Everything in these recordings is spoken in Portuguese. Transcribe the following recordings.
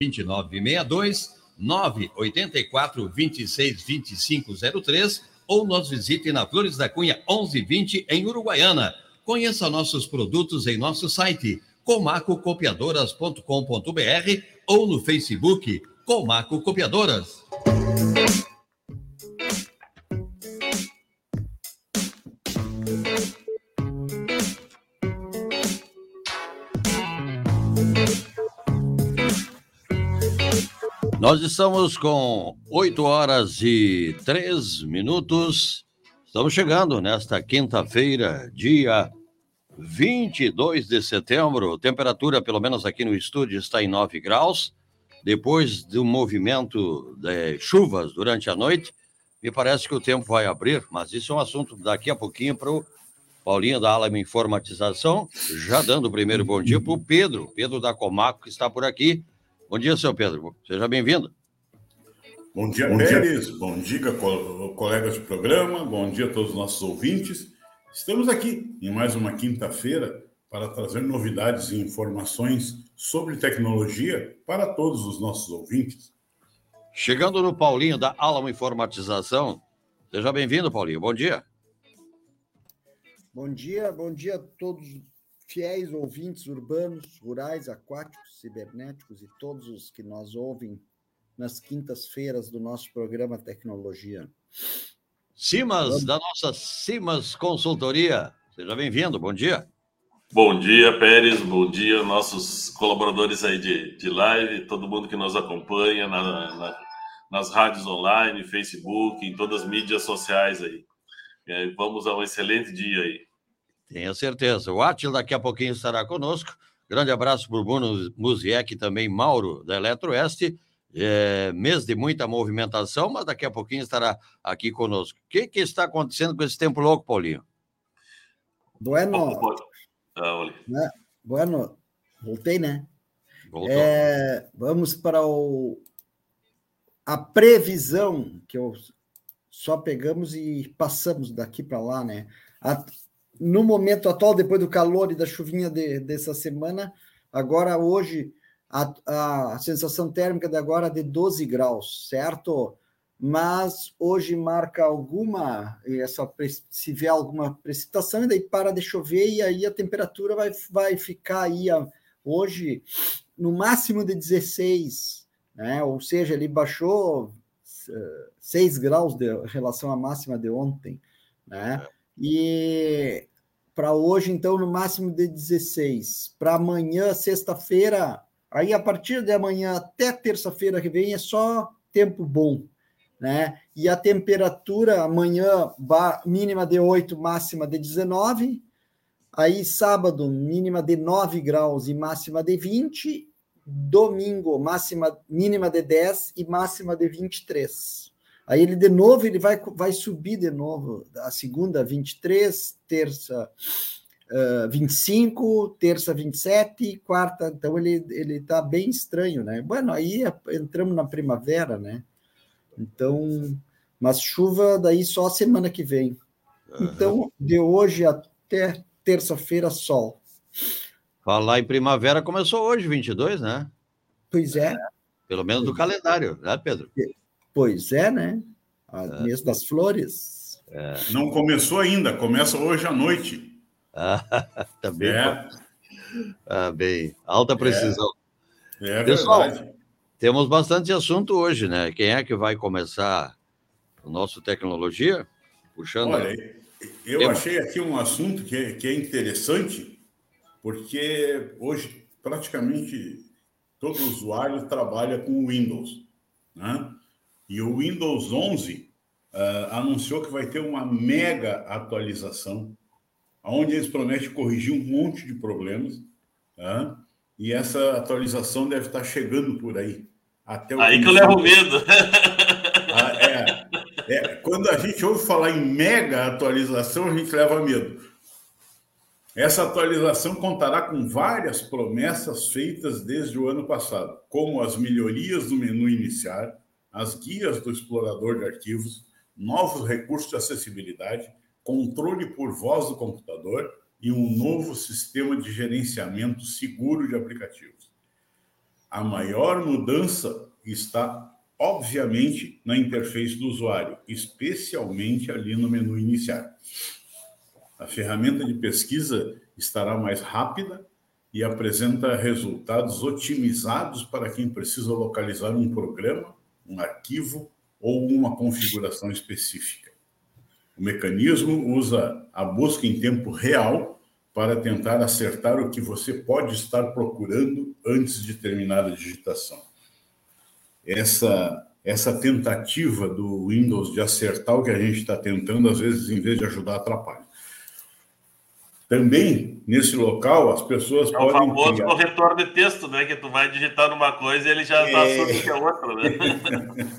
2962 984 26 2503 ou nos visite na Flores da Cunha 1120 em Uruguaiana. Conheça nossos produtos em nosso site comacocopiadoras.com.br ou no Facebook Comaco Copiadoras. Nós estamos com 8 horas e 3 minutos. Estamos chegando nesta quinta-feira, dia 22 de setembro. Temperatura, pelo menos aqui no estúdio, está em 9 graus. Depois do movimento de chuvas durante a noite, me parece que o tempo vai abrir, mas isso é um assunto daqui a pouquinho para o Paulinho da Alama Informatização. Já dando o primeiro bom dia para o Pedro, Pedro da Comaco, que está por aqui. Bom dia, seu Pedro. Seja bem-vindo. Bom dia, bom Pérez. Dia. Bom dia, colegas de programa. Bom dia a todos os nossos ouvintes. Estamos aqui em mais uma quinta-feira para trazer novidades e informações sobre tecnologia para todos os nossos ouvintes. Chegando no Paulinho da Alamo Informatização. Seja bem-vindo, Paulinho. Bom dia. Bom dia, bom dia a todos fiéis ouvintes urbanos, rurais, aquáticos, cibernéticos e todos os que nos ouvem nas quintas-feiras do nosso programa Tecnologia. Simas, da nossa Simas Consultoria. Seja bem-vindo, bom dia. Bom dia, Pérez, bom dia, nossos colaboradores aí de, de live, todo mundo que nos acompanha na, na, nas rádios online, Facebook, em todas as mídias sociais aí. Vamos a um excelente dia aí. Tenho certeza. O Atila daqui a pouquinho estará conosco. Grande abraço para o Bruno Musiek e também Mauro da Eletroeste. É, mês de muita movimentação, mas daqui a pouquinho estará aqui conosco. O que, que está acontecendo com esse tempo louco, Paulinho? Bueno. Ah, né? Bueno, voltei, né? É, vamos para o, a previsão que eu só pegamos e passamos daqui para lá, né? A, no momento atual, depois do calor e da chuvinha de, dessa semana, agora hoje a, a sensação térmica de agora é de 12 graus, certo? Mas hoje marca alguma, essa, se vier alguma precipitação, e daí para de chover, e aí a temperatura vai, vai ficar aí a, hoje no máximo de 16, né? Ou seja, ele baixou 6 eh, graus de em relação à máxima de ontem, né? É. E para hoje, então, no máximo de 16. Para amanhã, sexta-feira, aí a partir de amanhã até terça-feira que vem é só tempo bom, né? E a temperatura amanhã mínima de 8, máxima de 19. Aí sábado, mínima de 9 graus e máxima de 20. Domingo, máxima mínima de 10 e máxima de 23. Aí ele de novo ele vai, vai subir de novo. A segunda 23, terça uh, 25, terça 27, quarta. Então ele ele está bem estranho, né? Bueno, aí entramos na primavera, né? Então, mas chuva daí só a semana que vem. Então, de hoje até terça-feira, sol. Falar em primavera começou hoje, 22, né? Pois é. Pelo menos do calendário, né, Pedro? Pois é, né? A é. mês das flores. É. Não começou ainda, começa hoje à noite. Ah, tá bem. É. Ah, bem, alta precisão. É, é Pessoal, verdade. temos bastante assunto hoje, né? Quem é que vai começar o nosso tecnologia? Puxando. Olha, eu achei aqui um assunto que é, que é interessante, porque hoje praticamente todo usuário trabalha com Windows. Né? E o Windows 11 uh, ah, anunciou que vai ter uma mega atualização, onde eles prometem corrigir um monte de problemas. Uh, e essa atualização deve estar chegando por aí. Até o aí que eu levo medo. Ah, é, é, quando a gente ouve falar em mega atualização, a gente leva medo. Essa atualização contará com várias promessas feitas desde o ano passado, como as melhorias do menu inicial, as guias do explorador de arquivos, novos recursos de acessibilidade, controle por voz do computador e um novo sistema de gerenciamento seguro de aplicativos. a maior mudança está, obviamente, na interface do usuário, especialmente ali no menu inicial. A ferramenta de pesquisa estará mais rápida e apresenta resultados otimizados para quem precisa localizar um programa, um arquivo ou uma configuração específica. O mecanismo usa a busca em tempo real para tentar acertar o que você pode estar procurando antes de terminar a digitação. Essa, essa tentativa do Windows de acertar o que a gente está tentando, às vezes, em vez de ajudar, atrapalha. Também, nesse local, as pessoas é podem. É o famoso criar... corretor de texto, né? Que tu vai digitar numa coisa e ele já está é... que é outra, né?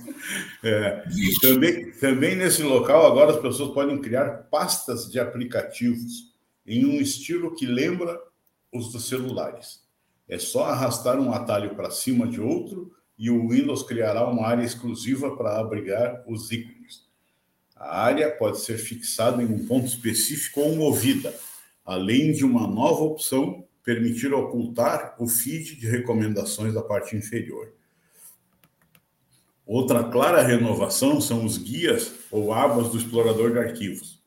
é. Também, também nesse local, agora as pessoas podem criar pastas de aplicativos em um estilo que lembra os dos celulares. É só arrastar um atalho para cima de outro e o Windows criará uma área exclusiva para abrigar os ícones. A área pode ser fixada em um ponto específico ou movida, além de uma nova opção permitir ocultar o feed de recomendações da parte inferior. Outra clara renovação são os guias ou abas do explorador de arquivos.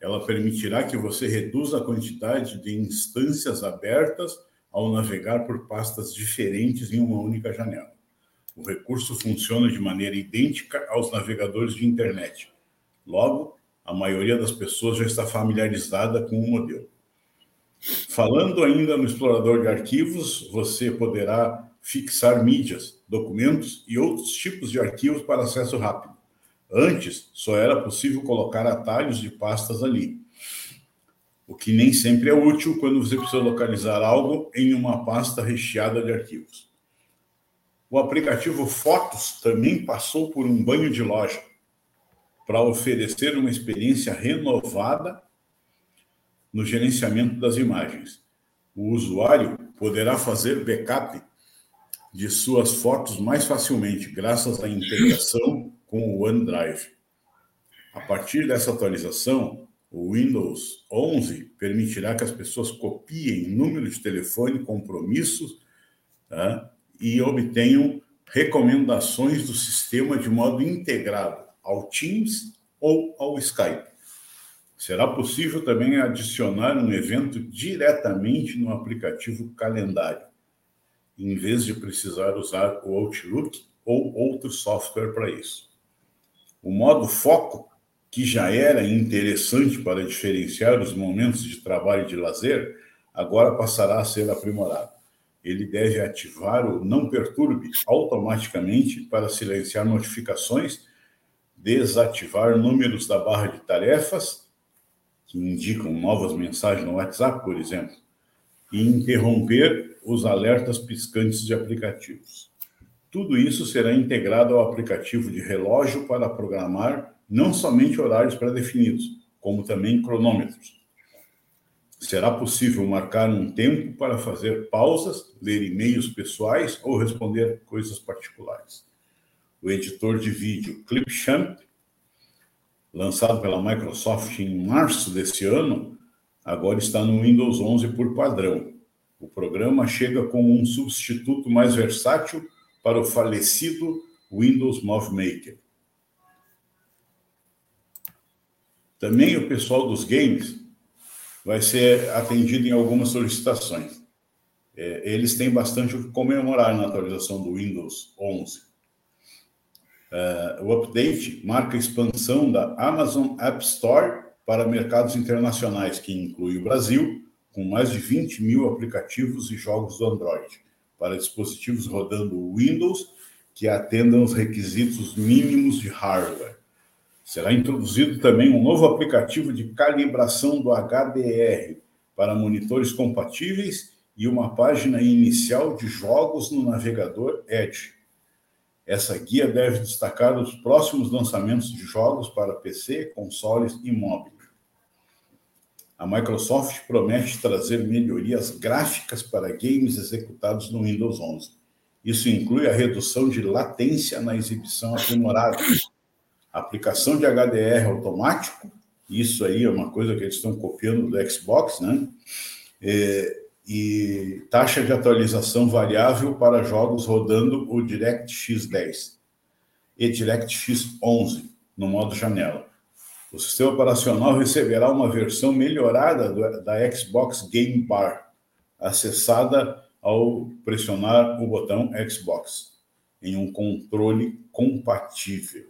Ela permitirá que você reduza a quantidade de instâncias abertas ao navegar por pastas diferentes em uma única janela. O recurso funciona de maneira idêntica aos navegadores de internet. Logo, a maioria das pessoas já está familiarizada com o modelo. Falando ainda no explorador de arquivos, você poderá fixar mídias, documentos e outros tipos de arquivos para acesso rápido. Antes, só era possível colocar atalhos de pastas ali, o que nem sempre é útil quando você precisa localizar algo em uma pasta recheada de arquivos. O aplicativo Fotos também passou por um banho de loja para oferecer uma experiência renovada no gerenciamento das imagens. O usuário poderá fazer backup de suas fotos mais facilmente, graças à integração com o OneDrive. A partir dessa atualização, o Windows 11 permitirá que as pessoas copiem número de telefone, compromissos tá? e obtenham recomendações do sistema de modo integrado ao Teams ou ao Skype. Será possível também adicionar um evento diretamente no aplicativo Calendário, em vez de precisar usar o Outlook ou outro software para isso. O modo foco, que já era interessante para diferenciar os momentos de trabalho e de lazer, agora passará a ser aprimorado. Ele deve ativar o não perturbe automaticamente para silenciar notificações, desativar números da barra de tarefas, que indicam novas mensagens no WhatsApp, por exemplo, e interromper os alertas piscantes de aplicativos. Tudo isso será integrado ao aplicativo de relógio para programar não somente horários pré-definidos, como também cronômetros. Será possível marcar um tempo para fazer pausas, ler e-mails pessoais ou responder coisas particulares. O editor de vídeo Clipchamp, lançado pela Microsoft em março desse ano, agora está no Windows 11 por padrão. O programa chega como um substituto mais versátil para o falecido Windows Movie Maker. Também o pessoal dos games vai ser atendido em algumas solicitações. É, eles têm bastante o que comemorar na atualização do Windows 11. É, o update marca a expansão da Amazon App Store para mercados internacionais, que inclui o Brasil, com mais de 20 mil aplicativos e jogos do Android para dispositivos rodando Windows que atendam os requisitos mínimos de hardware. Será introduzido também um novo aplicativo de calibração do HDR para monitores compatíveis e uma página inicial de jogos no navegador Edge. Essa guia deve destacar os próximos lançamentos de jogos para PC, consoles e móveis a Microsoft promete trazer melhorias gráficas para games executados no Windows 11. Isso inclui a redução de latência na exibição aprimorada, aplicação de HDR automático, isso aí é uma coisa que eles estão copiando do Xbox, né? É, e taxa de atualização variável para jogos rodando o DirectX 10 e DirectX 11 no modo janela. O sistema operacional receberá uma versão melhorada do, da Xbox Game Bar, acessada ao pressionar o botão Xbox, em um controle compatível.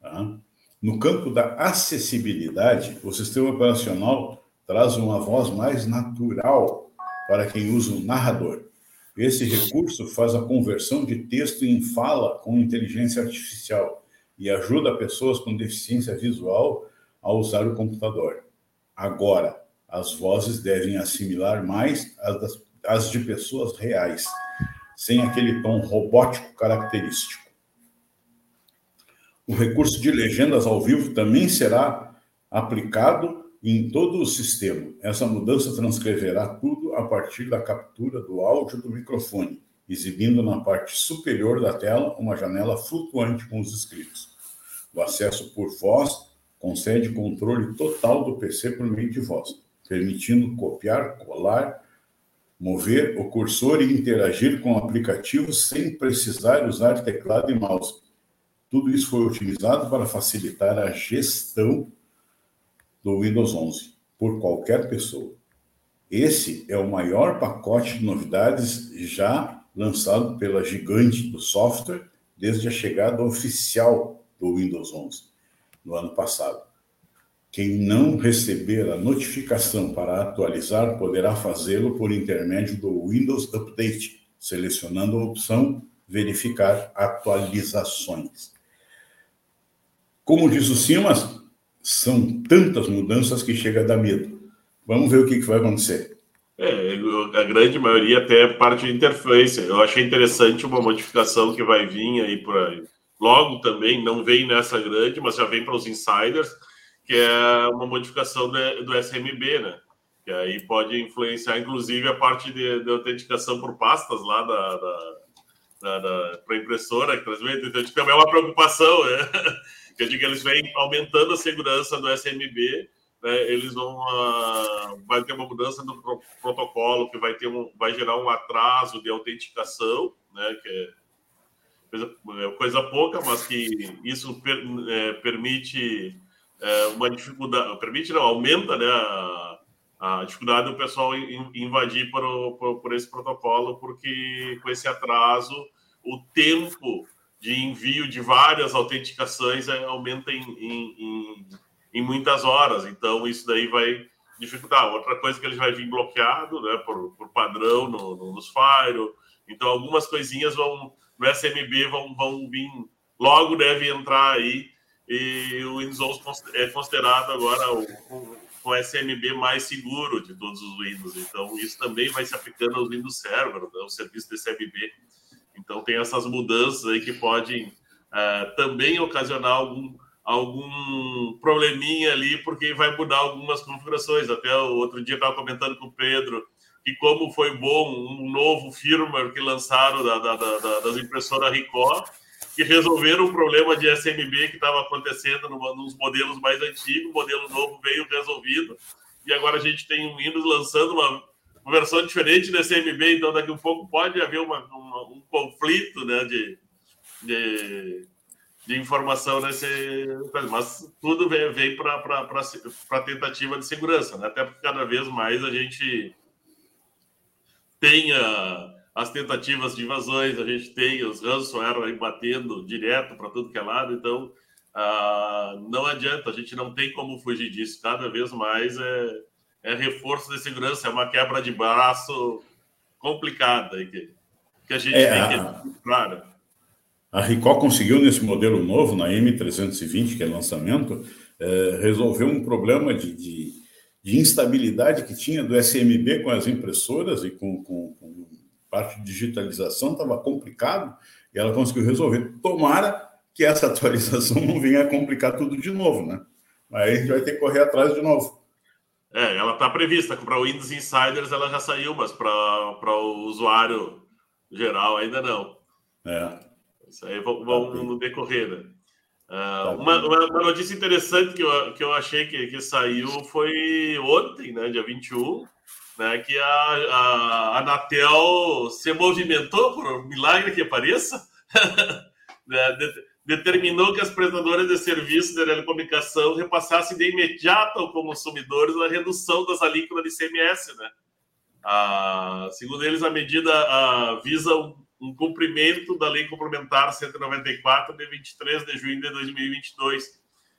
Tá? No campo da acessibilidade, o sistema operacional traz uma voz mais natural para quem usa o narrador. Esse recurso faz a conversão de texto em fala com inteligência artificial e ajuda pessoas com deficiência visual a usar o computador. Agora, as vozes devem assimilar mais as, das, as de pessoas reais, sem aquele tom robótico característico. O recurso de legendas ao vivo também será aplicado em todo o sistema. Essa mudança transcreverá tudo a partir da captura do áudio do microfone, exibindo na parte superior da tela uma janela flutuante com os escritos. O acesso por voz concede controle total do PC por meio de voz, permitindo copiar, colar, mover o cursor e interagir com o aplicativo sem precisar usar teclado e mouse. Tudo isso foi utilizado para facilitar a gestão do Windows 11 por qualquer pessoa. Esse é o maior pacote de novidades já lançado pela gigante do software desde a chegada oficial do Windows 11 no ano passado. Quem não receber a notificação para atualizar poderá fazê-lo por intermédio do Windows Update, selecionando a opção Verificar atualizações. Como diz o Simas, são tantas mudanças que chega a dar medo. Vamos ver o que, que vai acontecer. É, a grande maioria até é parte de interface. Eu achei interessante uma modificação que vai vir aí por aí. Logo também, não vem nessa grande, mas já vem para os insiders, que é uma modificação do, SMB, né? Que aí pode influenciar, inclusive, a parte de, de autenticação por pastas lá da, da, da, da para impressora que transmite. Então, também é uma preocupação, né? Que eu digo eles vêm aumentando a segurança do SMB, né, eles vão uh, vai ter uma mudança no pro protocolo que vai ter um, vai gerar um atraso de autenticação, né, que é coisa, é coisa pouca, mas que isso per, é, permite é, uma dificuldade, permite não, aumenta né, a, a dificuldade do pessoal invadir por, por, por esse protocolo, porque com esse atraso o tempo de envio de várias autenticações é, aumenta em, em, em, em, muitas horas. Então, isso daí vai dificultar. Outra coisa que ele vai vir bloqueado né, por, por padrão no, no, nos Fire. Então, algumas coisinhas vão no SMB vão, vão vir, logo deve entrar aí. E o Windows é considerado agora o, o, SMB mais seguro de todos os Windows. Então, isso também vai se aplicando aos Windows Server, né, o serviço de SMB então, tem essas mudanças aí que podem uh, também ocasionar algum, algum probleminha ali, porque vai mudar algumas configurações. Até o outro dia estava comentando com o Pedro que como foi bom um novo firmware que lançaram da, da, da, das impressoras Ricoh, que resolveram o problema de SMB que estava acontecendo no, nos modelos mais antigos, o modelo novo veio resolvido, e agora a gente tem o Windows lançando uma, uma versão diferente do SMB, então daqui a um pouco pode haver uma, uma, um conflito né, de, de, de, informação nesse. Mas tudo vem, vem para a tentativa de segurança, né? até porque cada vez mais a gente tem a, as tentativas de invasões, a gente tem os ransomware aí batendo direto para tudo que é lado, então. Ah, não adianta, a gente não tem como fugir disso. Cada vez mais é, é reforço de segurança, é uma quebra de braço complicada que, que a gente é, tem que. Claro. A Ricó conseguiu, nesse modelo novo, na M320, que é lançamento, é, resolver um problema de, de, de, instabilidade que tinha do SMB com as impressoras e com, com, com parte de digitalização, estava complicado, e ela conseguiu resolver. Tomara que essa atualização não venha a complicar tudo de novo, né? Aí a gente vai ter que correr atrás de novo. É, ela está prevista. Para o Windows Insiders ela já saiu, mas para o usuário geral ainda não. É. Isso aí vão, tá no decorrer, né? Uh, uma, uma, notícia interessante que eu, que eu achei que, que saiu foi ontem, né, dia 21, né, que a, a Anatel se movimentou, por milagre que pareça, né, determinou que as prestadoras de serviços de telecomunicação repassassem de imediato aos consumidores a redução das alíquotas de ICMS. Né? Ah, segundo eles, a medida ah, visa um, um, cumprimento da Lei Complementar 194 de 23 de junho de 2022,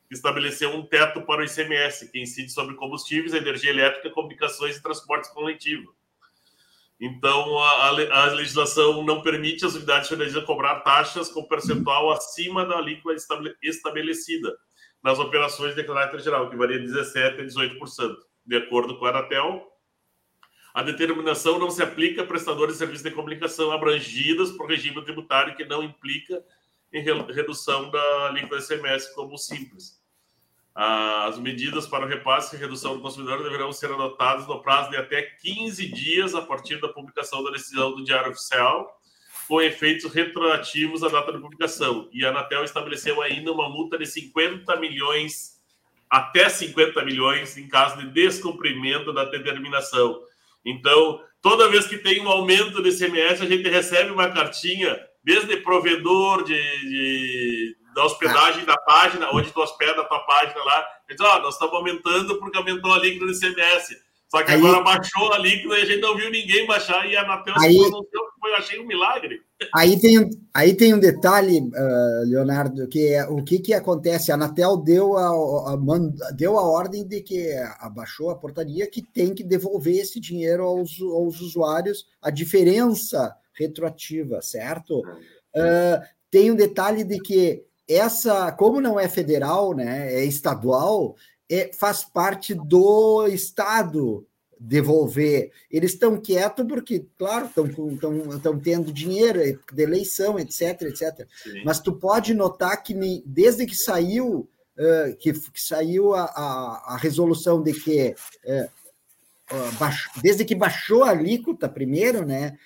que estabeleceu um teto para o ICMS, que incide sobre combustíveis, energia elétrica, comunicações e transportes coletivos. Então, a, a, legislação não permite às unidades federais cobrar taxas com percentual acima da alíquota estabelecida nas operações de caráter geral, que varia de 17% a 18%. De acordo com a Anatel, a determinação não se aplica a prestadores de serviços de comunicação abrangidos por regime tributário que não implica em redução da alíquota SMS como simples. As medidas para o repasse e redução do consumidor deverão ser adotadas no prazo de até 15 dias a partir da publicação da decisão do Diário Oficial, com efeitos retroativos à data de publicação. E a Anatel estabeleceu ainda uma multa de 50 milhões, até 50 milhões, em caso de descumprimento da determinação. Então, toda vez que tem um aumento de ICMS, a gente recebe uma cartinha, desde provedor de, de da hospedagem da página, onde tu hospeda a tua página lá, diz, ó, oh, nós estamos aumentando porque aumentou a líquida do ICMS. Só que aí, agora baixou a líquida e a gente não viu ninguém baixar e a Anatel aí, foi, eu achei um milagre. Aí tem, aí tem um detalhe, uh, Leonardo, que é o que, que acontece. A Anatel deu a, a, a, deu a ordem de que abaixou a portaria que tem que devolver esse dinheiro aos, aos usuários, a diferença retroativa, certo? Uh, tem um detalhe de que essa, como não é federal, né, é estadual, é, faz parte do Estado devolver. Eles estão quietos porque, claro, estão tendo dinheiro é, de eleição, etc, etc. Sim. Mas tu pode notar que desde que saiu uh, que, que, saiu a, a, a, resolução de que uh, uh, baixo, desde que baixou a alíquota primeiro, né,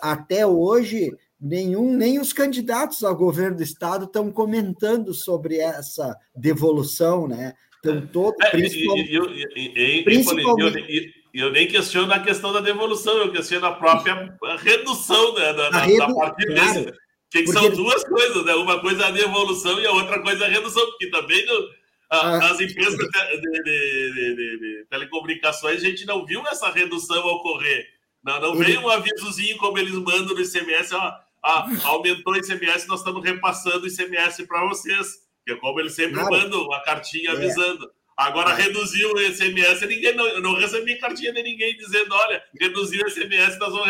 até hoje nenhum, nem os candidatos ao governo do estado estão comentando sobre essa devolução, né? Estão todos. É, principalmente, eu, eu, principalmente, eu, nem questiono a questão da devolução, eu questiono a própria redução né, da, da, redu... da partida. Claro, que, que são duas coisas, né? Uma coisa é a devolução e a outra coisa é a redução, porque também no, a, ah, as empresas de, de, de, de, telecomunicações, a gente não viu essa redução ocorrer. Não, não veio um avisozinho como eles mandam no ICMS, ó, ah, aumentou o ICMS, nós estamos repassando o ICMS para vocês. Que é como eles sempre claro. mandam a cartinha é. avisando. Agora é. reduziu o ICMS, ninguém não, não recebi cartinha de ninguém dizendo, olha, reduziu o ICMS, nós vamos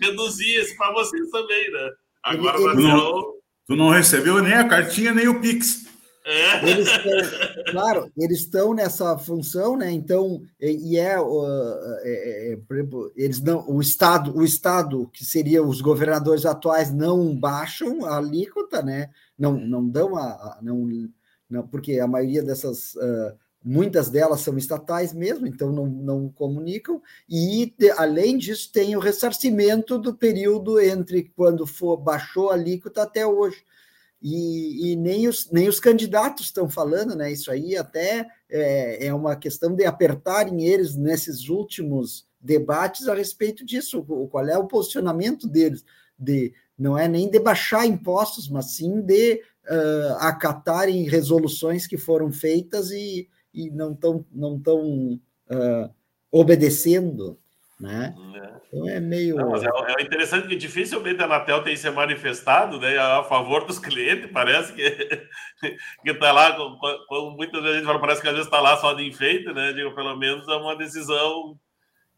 reduzir esse para vocês também, né? Agora, tu não, tu não recebeu nem a cartinha, nem o Pix. É. Eles claro, eles estão nessa função, né? Então, e, e é, uh, é, é, exemplo, eles não, o estado, o estado que seria os governadores atuais não baixam a alíquota, né? Não, não dão a, a não, não, porque a maioria dessas uh, muitas delas são estatais mesmo, então não, não comunicam, e além disso tem o ressarcimento do período entre quando for, baixou a alíquota até hoje e, e, nem, os, nem os candidatos estão falando, né? Isso aí até é, é, uma questão de apertarem eles nesses últimos debates a respeito disso, qual é o posicionamento deles, de não é nem de baixar impostos, mas sim de uh, acatarem resoluções que foram feitas e, e não estão não tão, uh, obedecendo. Né? É. Então é meio. Não, é, é, interessante que dificilmente a Anatel tem se manifestado né, a favor dos clientes. Parece que está lá, como muitas vezes a gente fala, parece que às vezes está lá só de enfeite, né? Digo, pelo menos é uma decisão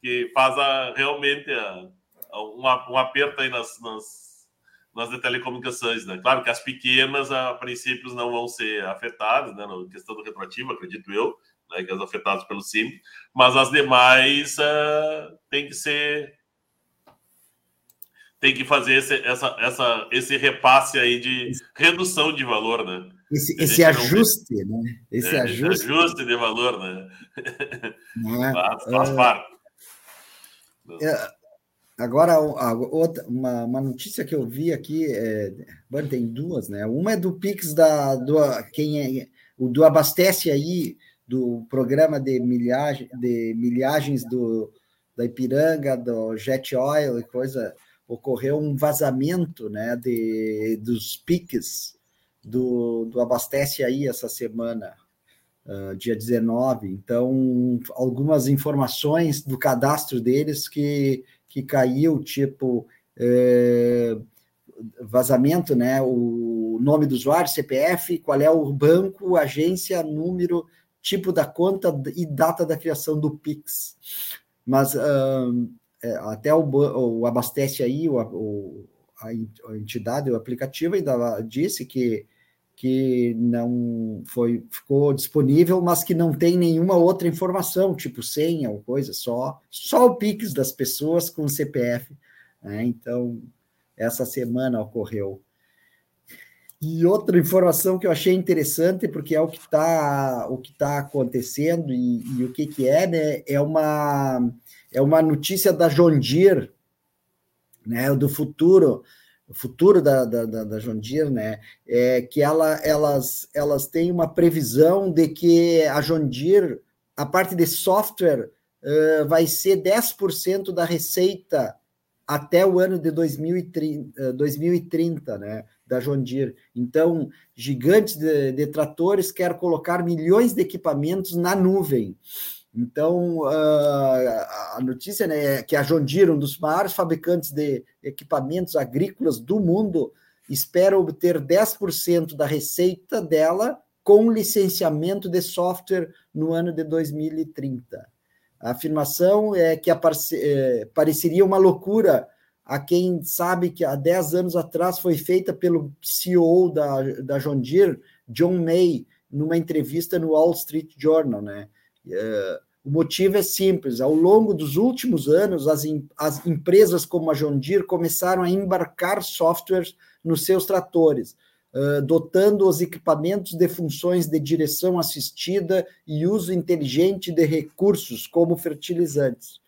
que faz a, realmente a, a, um, um, aperto aí nas, nas, nas telecomunicações. Né? Claro que as pequenas, a princípios, não vão ser afetadas, né? Na questão do retroativo, acredito eu né, que as afetadas pelo SIM, mas as demais uh, tem que ser tem que fazer esse, essa, essa, esse repasse aí de redução de valor, né? Esse, esse ajuste, vê. né? Esse é, ajuste. ajuste de valor, né? É, faz, faz é, parte. É, agora, a, outra, uma, uma notícia que eu vi aqui, é, tem duas, né? Uma é do Pix da do quem é, o do abastece aí do programa de milhagem, de milhagens do, da Ipiranga, do Jet Oil e coisa, ocorreu um vazamento né, de, dos piques do, do Abastece aí essa semana, uh, dia 19. Então, algumas informações do cadastro deles que, que caiu, tipo é, vazamento, né? O nome do usuário, CPF, qual é o banco, agência, número, tipo da conta e data da criação do Pix. Mas uh, até o, o, Abastece aí, o, o, a entidade, o aplicativo ainda disse que que não foi ficou disponível, mas que não tem nenhuma outra informação, tipo senha ou coisa, só só o Pix das pessoas com CPF. Né? Então, essa semana ocorreu. E outra informação que eu achei interessante, porque é o que está o que tá acontecendo e, e, o que, que é, né? É uma, é uma notícia da John Deere, né? Do futuro, o futuro da, da, da John Deere, né? É que ela, elas, elas têm uma previsão de que a John Deere, a parte de software, uh, vai ser 10% da receita até o ano de 2030, 2030 eh, né, da John Deere. Então, gigantes de, de tratores querem colocar milhões de equipamentos na nuvem. Então, uh, a notícia né, é que a John Deere, um dos maiores fabricantes de equipamentos agrícolas do mundo, espera obter 10% da receita dela com licenciamento de software no ano de 2030. A afirmação é que é, pareceria uma loucura a quem sabe que há 10 anos atrás foi feita pelo CEO da, da John Deere, John May, numa entrevista no Wall Street Journal. Né? É, o motivo é simples: ao longo dos últimos anos, as, as empresas como a John Deere começaram a embarcar softwares nos seus tratores uh, dotando os equipamentos de funções de direção assistida e uso inteligente de recursos, como fertilizantes.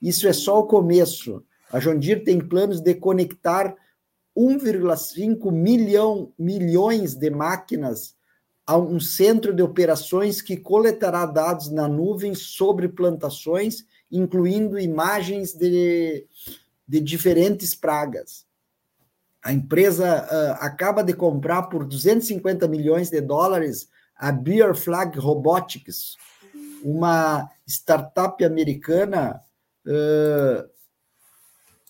Isso é só o começo. A Deere tem planos de conectar 1,5 milhão, milhões de máquinas a um centro de operações que coletará dados na nuvem sobre plantações, incluindo imagens de, de diferentes pragas. A empresa uh, acaba de comprar por 250 milhões de dólares a Beer Flag Robotics, uma startup americana, uh,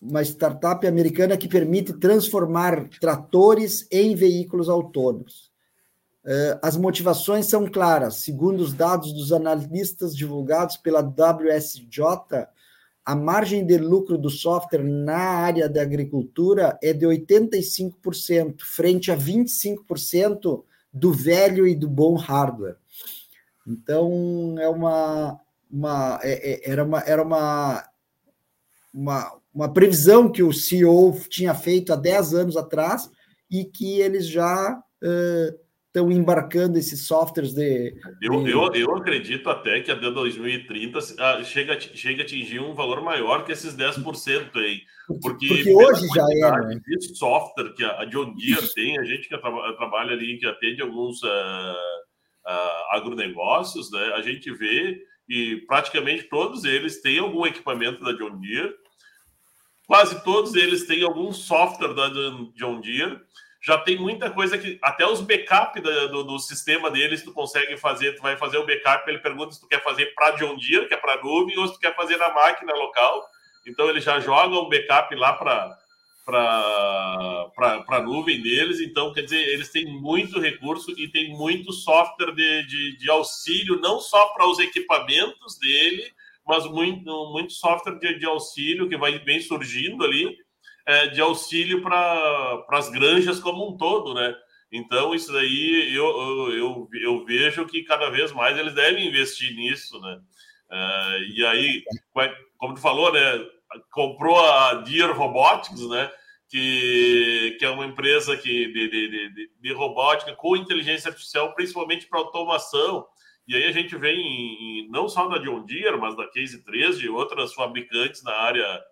uma startup americana que permite transformar tratores em veículos autônomos. Uh, as motivações são claras. Segundo os dados dos analistas divulgados pela WSJ, a margem de lucro do software na área da agricultura é de 85%, frente a 25% do velho e do bom hardware. Então, é uma, uma, é, é, era uma, era uma, uma, uma previsão que o CEO tinha feito há 10 anos atrás e que eles já uh, estão embarcando esses softwares de. Eu, de... eu, eu acredito até que até 2030 ah, chega, chega a atingir um valor maior que esses 10% aí. Porque, porque hoje já é. Né? De software que a John Deere tem, a gente que trabalha ali, que atende alguns uh, uh, agronegócios, né? a gente vê e praticamente todos eles têm algum equipamento da John Deere. Quase todos eles têm algum software da John Deere já tem muita coisa que até os backup do, do, sistema deles tu consegue fazer, tu vai fazer o backup, ele pergunta se tu quer fazer para John Deere, que é para nuvem, ou se tu quer fazer na máquina local. Então ele já joga um backup lá para para a nuvem deles. Então, quer dizer, eles têm muito recurso e tem muito software de, de, de auxílio, não só para os equipamentos dele, mas muito, muito software de, de auxílio que vai bem surgindo ali é, de auxílio para as granjas como um todo, né? Então, isso daí eu, eu, eu vejo que cada vez mais eles devem investir nisso, né? Uh, e aí, como tu falou, né? Comprou a Deer Robotics, né? Que, que é uma empresa que, de, de, de, de robótica com inteligência artificial, principalmente para automação. E aí a gente vê em, não só da John Deere, mas da Case 3, de outras fabricantes na área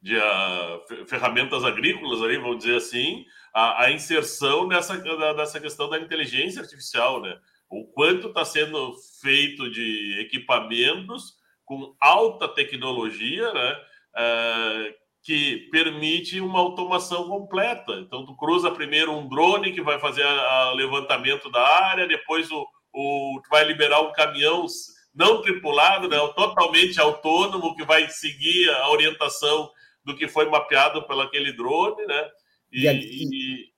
de uh, ferramentas agrícolas, ali, vamos dizer assim, a, a inserção dessa, da, dessa questão da inteligência artificial, né? O quanto está sendo feito de equipamentos com alta tecnologia, né? Uh, que permite uma automação completa. Então, tu cruza primeiro um drone que vai fazer o levantamento da área, depois o, o, vai liberar um caminhão não tripulado, né, totalmente autônomo, que vai seguir a orientação do que foi mapeado pelo aquele drone, né? E, e,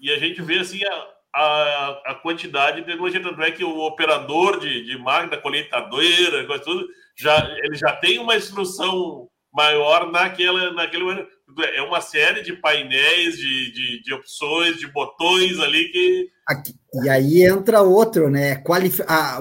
e a gente vê assim a, a, a, quantidade de tecnologia, tanto é que o operador de, de máquina, colheitadeira, coisa tudo, já, ele já tem uma instrução maior naquela, naquele é uma série de painéis, de, de, de opções, de botões ali que. Aqui, e aí entra outro, né? A,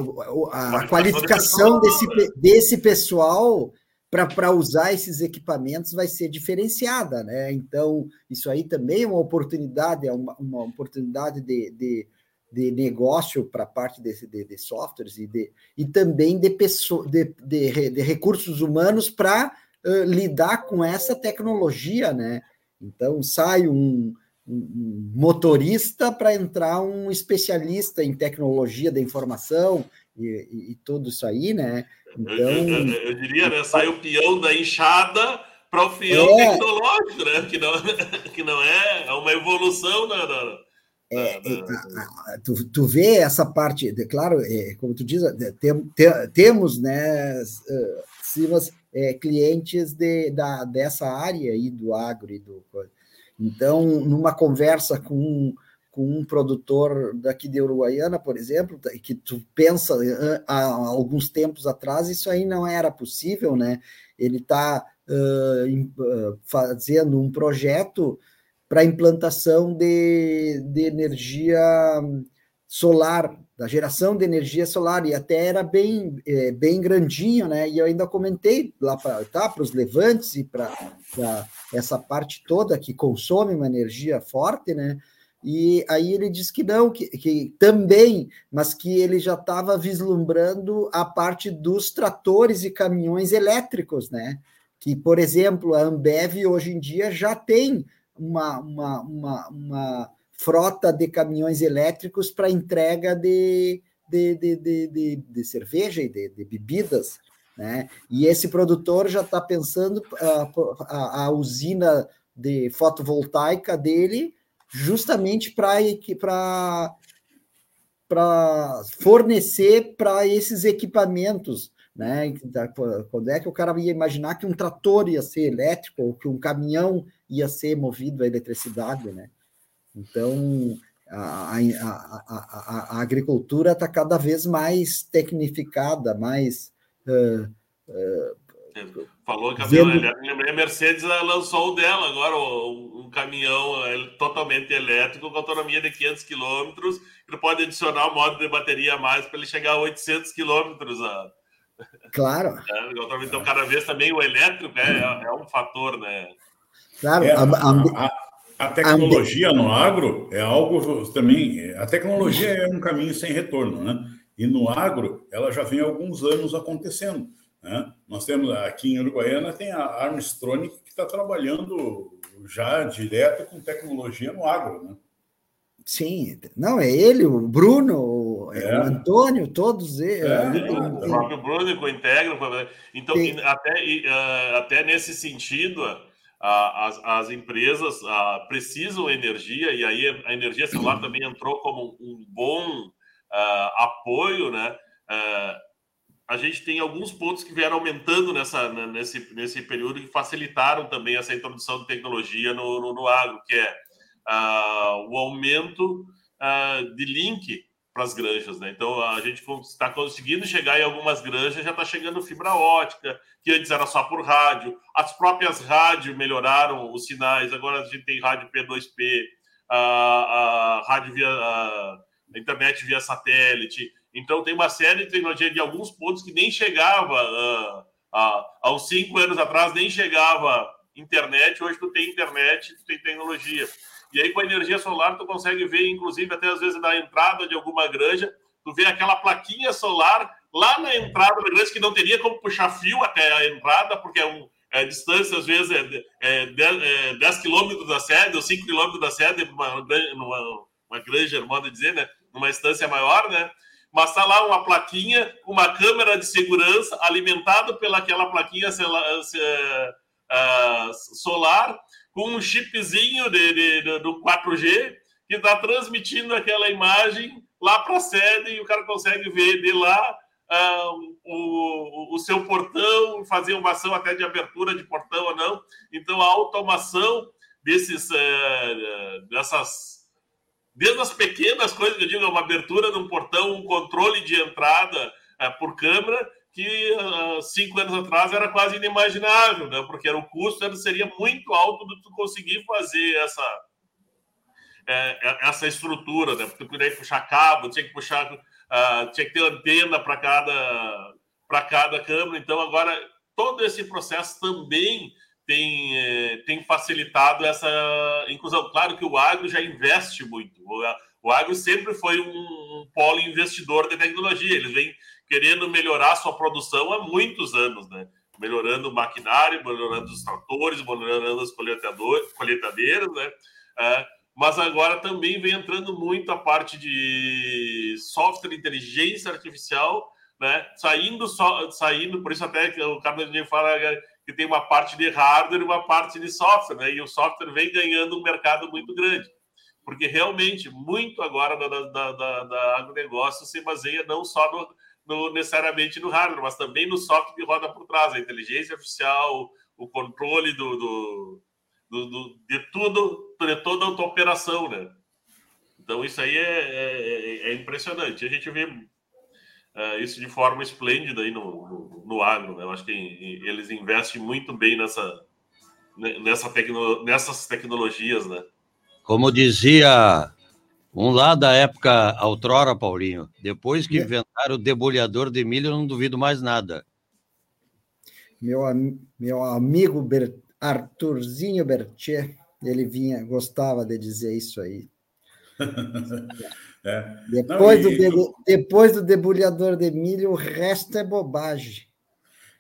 a, a qualificação desse, desse pessoal para usar esses equipamentos vai ser diferenciada, né? Então, isso aí também é uma oportunidade, é uma, uma oportunidade de, de, de negócio para a parte de, de, de, softwares e, de, e também de, pessoa, de, de, de recursos humanos para uh, lidar com essa tecnologia, né? Então, sai um, um motorista para entrar um especialista em tecnologia da informação e, e, e tudo isso aí, né? Então, eu, eu, eu diria, né? Sai o peão da enxada para o peão é, tecnológico, né? Que não, que não é, é uma evolução na. na é, tu, tu vê essa parte, de, claro, é, como tu diz, tem, tem, temos, né, Simas, é, clientes de, da, dessa área aí do agro e do. Então, numa conversa com com um produtor daqui de Uruguaiana, por exemplo, que tu pensa há alguns tempos atrás, isso aí não era possível, né? Ele está uh, fazendo um projeto para implantação de, de energia solar, da geração de energia solar, e até era bem, é, bem grandinho, né? E eu ainda comentei lá para tá, os levantes e para essa parte toda que consome uma energia forte, né? E aí ele disse que não, que, que também, mas que ele já estava vislumbrando a parte dos tratores e caminhões elétricos, né? Que, por exemplo, a Ambev hoje em dia já tem uma, uma, uma, uma frota de caminhões elétricos para entrega de, de, de, de, de, de cerveja e de, de bebidas. Né? E esse produtor já está pensando a, a, a usina de fotovoltaica dele justamente para para fornecer para esses equipamentos, né? Quando é que o cara ia imaginar que um trator ia ser elétrico ou que um caminhão ia ser movido a eletricidade, né? Então a, a, a, a agricultura está cada vez mais tecnificada, mais Falou que a Vendo... lembrei, a Mercedes lançou o dela agora, um, caminhão é, totalmente elétrico com autonomia de 500 km, que pode adicionar um modo de bateria a mais para ele chegar a 800 km. A... Claro. É, então, cada vez também o elétrico é, é um fator, né? Claro. É, a, a, a, tecnologia no agro é algo também. A tecnologia é um caminho sem retorno, né? E no agro, ela já vem há alguns anos acontecendo. Né? Nós temos aqui em Uruguaiana tem a Armstronic que está trabalhando já direto com tecnologia no agro, né? Sim, não, é ele, o Bruno, é. o Antônio, todos eles. É, é, o próprio Bruno Integra. Então, até, uh, até nesse sentido, uh, as, as empresas uh, precisam energia, e aí a energia celular também entrou como um bom apoio, né? a gente tem alguns pontos que vieram aumentando nessa, nesse, nesse período que facilitaram também essa introdução de tecnologia no, no, no agro, que é uh, o aumento uh, de link para as granjas. Né? Então, a gente está conseguindo chegar em algumas granjas, já está chegando fibra ótica, que antes era só por rádio. As próprias rádios melhoraram os sinais, agora a gente tem rádio P2P, a, a rádio via a internet via satélite. Então, tem uma série de tecnologia de alguns pontos que nem chegava uh, uh, há uns cinco anos atrás, nem chegava internet. Hoje, tu tem internet, tu tem tecnologia. E aí, com a energia solar, tu consegue ver, inclusive, até às vezes na entrada de alguma granja, tu vê aquela plaquinha solar lá na entrada da granja, que não teria como puxar fio até a entrada, porque é um, é, distância, às vezes, é, é, 10, é 10 quilômetros da sede, ou 5 quilômetros da sede, numa, numa uma granja, modo de dizer, né? Numa instância maior, né? mas está lá uma plaquinha, uma câmera de segurança alimentada pelaquela plaquinha uh, solar com um chipzinho de, de, de do 4G que está transmitindo aquela imagem lá para a sede e o cara consegue ver de lá uh, o, o seu portão, fazer uma ação até de abertura de portão ou não. Então, a automação desses, uh, dessas desde as pequenas coisas que eu digo, uma abertura de um portão, um controle de entrada uh, por câmera, que uh, cinco anos atrás era quase inimaginável, né? porque era, o custo seria muito alto de tu conseguir fazer essa, é, essa estrutura, né? porque tu que puxar cabo, tinha que puxar, uh, tinha que ter antena para cada, cada câmera, então agora todo esse processo também tem, é, tem facilitado essa inclusão. Claro que o agro já investe muito. O, o agro sempre foi um, um, polo investidor de tecnologia. Eles vêm querendo melhorar sua produção há muitos anos, né? Melhorando o maquinário, melhorando os tratores, melhorando as colheitadeiras, né? É, mas agora também vem entrando muito a parte de software, inteligência artificial, né? Saindo, só, saindo, por isso até que o Carlos fala que tem uma parte de hardware e uma parte de software, né? E o software vem ganhando um mercado muito grande, porque realmente muito agora da, da, da, da agronegócio se baseia não só no, no, necessariamente no hardware, mas também no software que roda por trás, a inteligência artificial, o controle do, do, do, do de tudo, de toda a operação, né? Então isso aí é, é, é impressionante. A gente vê uh, isso de forma esplêndida aí no, no, no agro. Né? Eu acho que eles investem muito bem nessa, nessa tecno, nessas tecnologias, né? Como dizia um lá da época outrora, Paulinho, depois que é. inventaram o debulhador de milho, eu não duvido mais nada. Meu, meu amigo Ber, Arthurzinho Bertier, ele vinha, gostava de dizer isso aí. É. Depois, Não, e... do depois do debulhador de milho, o resto é bobagem.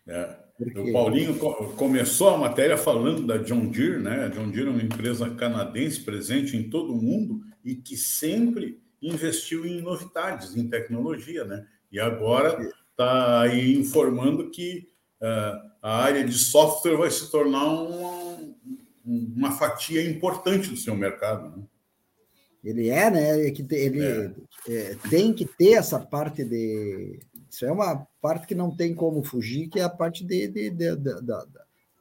É. O Paulinho começou a matéria falando da John Deere, né? A John Deere é uma empresa canadense presente em todo o mundo e que sempre investiu em novidades, em tecnologia, né? E agora está aí informando que uh, a área de software vai se tornar uma, uma fatia importante do seu mercado. Né? Ele é, né? Ele é. É, tem que ter essa parte de. Isso é uma parte que não tem como fugir, que é a parte de, de, de, de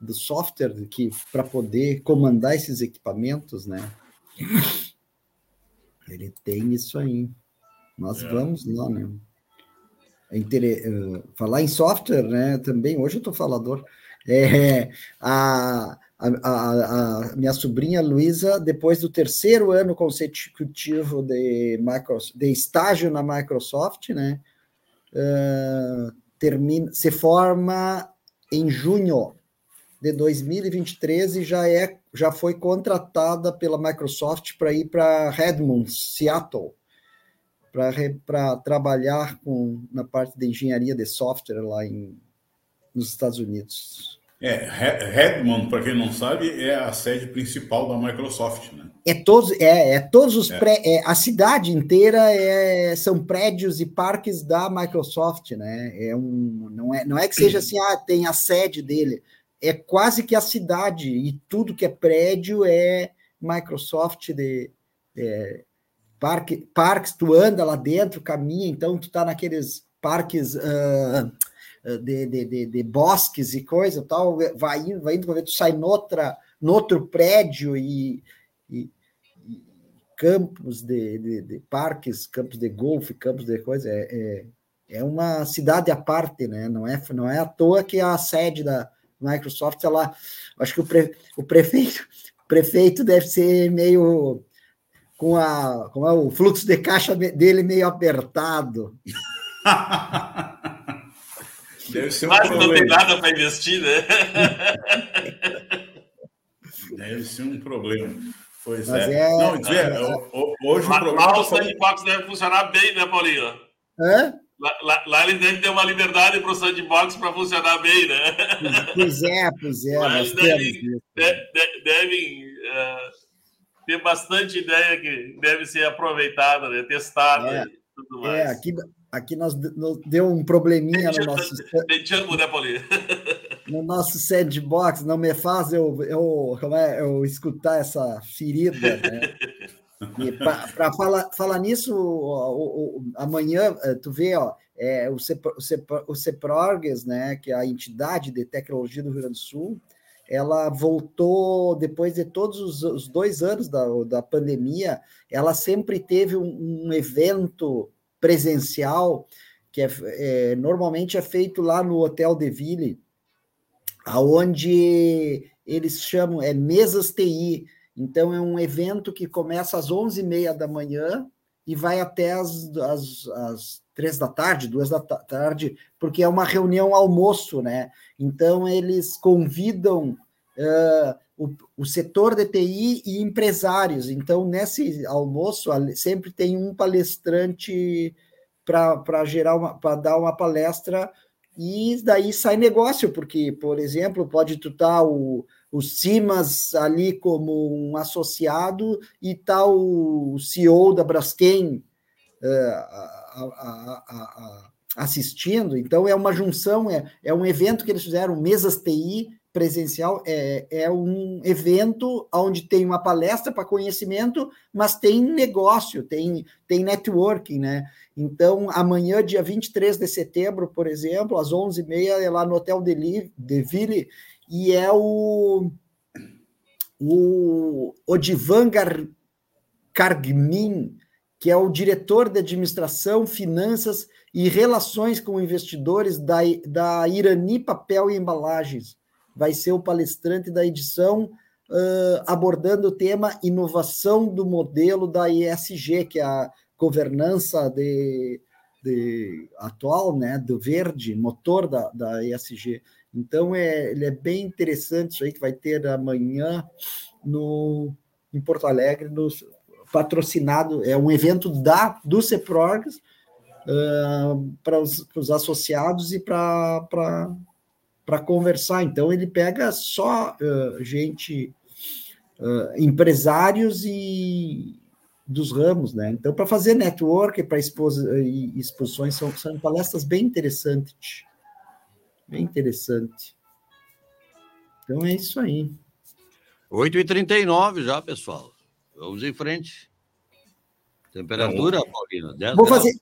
do software que para poder comandar esses equipamentos, né? Ele tem isso aí. Nós é. vamos lá, né? É inter... Uh, falar em software, né? Também hoje eu estou falador. É, a, a, a, a minha sobrinha Luísa, depois do terceiro ano consecutivo de, Microsoft, de estágio na Microsoft, né, uh, termina, se forma em junho de 2023 e já, é, já foi contratada pela Microsoft para ir para Redmond, Seattle, para trabalhar com, na parte de engenharia de software lá em, nos Estados Unidos. É, Redmond, para quem não sabe, é a sede principal da Microsoft, né? É todos, é, é todos os é. Pré, é, a cidade inteira é, são prédios e parques da Microsoft, né? É um, não é, não é que seja assim, ah, tem a sede dele, é quase que a cidade e tudo que é prédio é Microsoft de é, parque, parques, tu anda lá dentro, caminha, então tu tá naqueles parques uh, de, de, de, de, bosques e coisa tal, vai indo, vai indo, tu sai noutra, noutro prédio e, e, e campos de, de, de, parques, campos de golfe, campos de coisa, é, é, é, uma cidade à parte, né? Não é, não é à toa que a sede da Microsoft, ela, acho que o, pre, o prefeito, o prefeito deve ser meio com a, com o fluxo de caixa dele meio apertado. Deve ser um Mas problema. não tem nada para investir, né? Deve ser um problema. Pois é. é. Não, dizer, é, hoje lá, o problema. Lá o sandbox deve funcionar bem, né, Paulinho? Hã? Lá, lá, lá eles devem ter uma liberdade para o sandbox para funcionar bem, né? Pois é, pois é. Mas devem, de, devem uh, ter bastante ideia que deve ser aproveitada, né? testada. É, tudo mais. É, aqui, aqui nós, deu um probleminha no nosso. Né, Paulinho? No nosso sandbox, não me faz eu, eu, como é, eu escutar essa ferida, né? Para falar, falar nisso, o, o, amanhã, eh, tu vê, ó, é, o, CEPROGES, o CEPRORGS, né, que é a entidade de tecnologia do Rio Grande do Sul, ela voltou, depois de todos os, os dois anos da, da pandemia, ela sempre teve um, um evento presencial, que é, é, normalmente é feito lá no Hotel de Ville, aonde eles chamam, é mesas TI, então é um evento que começa às 11h30 da manhã e vai até as, as, as três da tarde, duas da tarde, porque é uma reunião almoço, né? Então eles convidam uh, o, o setor de TI e empresários. Então, nesse almoço, sempre tem um palestrante para gerar para dar uma palestra e daí sai negócio, porque, por exemplo, pode tu estar o, o Simas ali como um associado e tá o CEO da Braskem uh, assistindo. Então, é uma junção, é, é um evento que eles fizeram, mesas TI, presencial é, é um evento onde tem uma palestra para conhecimento, mas tem negócio, tem, tem networking, né? Então, amanhã, dia 23 de setembro, por exemplo, às 11h30, é lá no Hotel de, Ville, e é o, o Odivan Cargmin, que é o diretor de administração, finanças e relações com investidores da, da Irani Papel e Embalagens vai ser o palestrante da edição uh, abordando o tema inovação do modelo da ESG, que é a governança de, de atual, né, do verde, motor da, da ESG. Então, é, ele é bem interessante isso aí, que vai ter amanhã no, em Porto Alegre, no, patrocinado, é um evento da, do CEPRORGS, uh, para os associados e para para conversar. Então, ele pega só uh, gente, uh, empresários e dos ramos, né? Então, para fazer network, para expos, exposições, são, são palestras bem interessantes. Bem interessante. Então, é isso aí. 8h39 já, pessoal. Vamos em frente. Temperatura, Paulino? Vou fazer.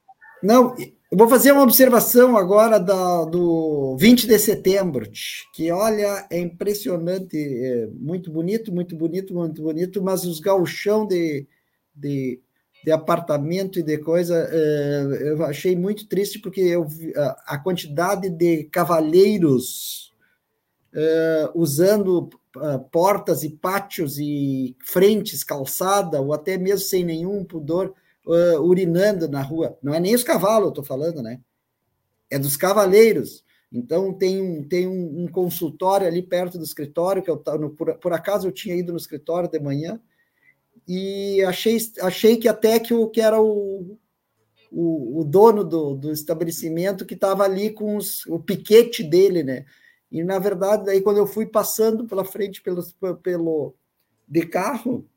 Não, eu vou fazer uma observação agora da, do 20 de setembro, que olha, é impressionante, é muito bonito, muito bonito, muito bonito, mas os gauchão de, de, de apartamento e de coisa, é, eu achei muito triste porque eu a, a quantidade de cavalheiros é, usando é, portas e pátios e frentes, calçada, ou até mesmo sem nenhum pudor, uh, urinando na rua. Não é nem os cavalos, eu estou falando, né? É dos cavaleiros. Então, tem, tem um, um, consultório ali perto do escritório, que eu no, por, por acaso eu tinha ido no escritório de manhã, e achei, achei que até que o que era o, o, o dono do, do estabelecimento que estava ali com os, o piquete dele, né? E, na verdade, aí quando eu fui passando pela frente pelo, pelo de carro,